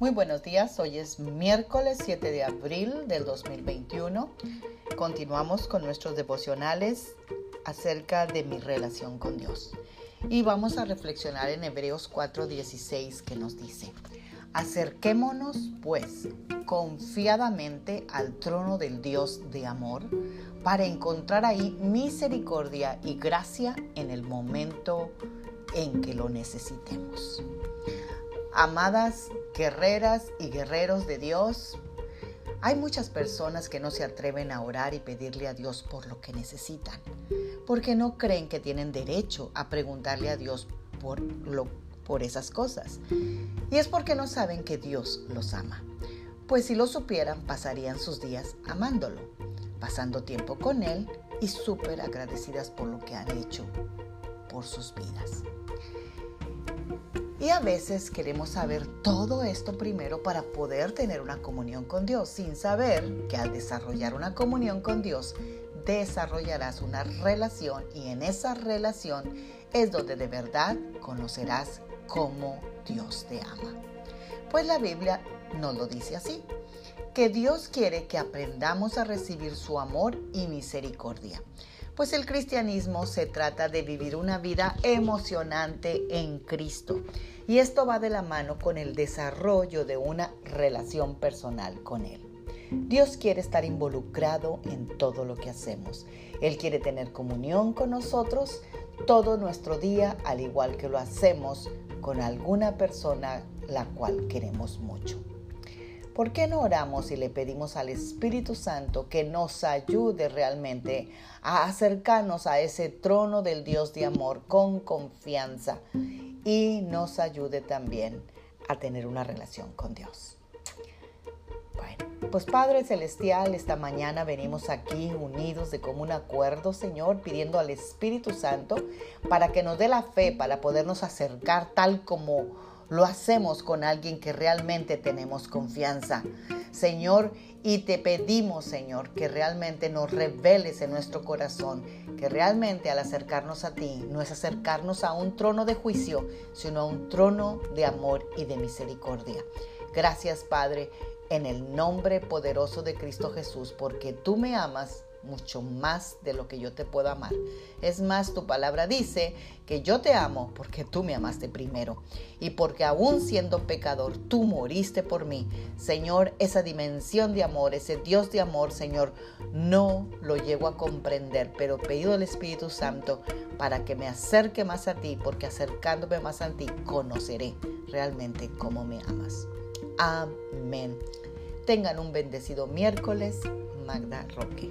Muy buenos días, hoy es miércoles 7 de abril del 2021. Continuamos con nuestros devocionales acerca de mi relación con Dios. Y vamos a reflexionar en Hebreos 4:16 que nos dice, acerquémonos pues confiadamente al trono del Dios de amor para encontrar ahí misericordia y gracia en el momento en que lo necesitemos. Amadas guerreras y guerreros de Dios, hay muchas personas que no se atreven a orar y pedirle a Dios por lo que necesitan, porque no creen que tienen derecho a preguntarle a Dios por, lo, por esas cosas. Y es porque no saben que Dios los ama. Pues si lo supieran, pasarían sus días amándolo, pasando tiempo con Él y súper agradecidas por lo que han hecho por sus vidas. Y a veces queremos saber todo esto primero para poder tener una comunión con Dios, sin saber que al desarrollar una comunión con Dios, desarrollarás una relación y en esa relación es donde de verdad conocerás cómo Dios te ama. Pues la Biblia nos lo dice así, que Dios quiere que aprendamos a recibir su amor y misericordia. Pues el cristianismo se trata de vivir una vida emocionante en Cristo. Y esto va de la mano con el desarrollo de una relación personal con Él. Dios quiere estar involucrado en todo lo que hacemos. Él quiere tener comunión con nosotros todo nuestro día, al igual que lo hacemos con alguna persona la cual queremos mucho. ¿Por qué no oramos y le pedimos al Espíritu Santo que nos ayude realmente a acercarnos a ese trono del Dios de amor con confianza y nos ayude también a tener una relación con Dios? Bueno, pues Padre Celestial, esta mañana venimos aquí unidos de común acuerdo, Señor, pidiendo al Espíritu Santo para que nos dé la fe para podernos acercar tal como lo hacemos con alguien que realmente tenemos confianza. Señor, y te pedimos, Señor, que realmente nos reveles en nuestro corazón, que realmente al acercarnos a ti no es acercarnos a un trono de juicio, sino a un trono de amor y de misericordia. Gracias, Padre, en el nombre poderoso de Cristo Jesús, porque tú me amas mucho más de lo que yo te puedo amar. Es más, tu palabra dice que yo te amo porque tú me amaste primero y porque aún siendo pecador, tú moriste por mí. Señor, esa dimensión de amor, ese Dios de amor, Señor, no lo llego a comprender, pero pido al Espíritu Santo para que me acerque más a ti, porque acercándome más a ti, conoceré realmente cómo me amas. Amén. Tengan un bendecido miércoles. Magda Roque.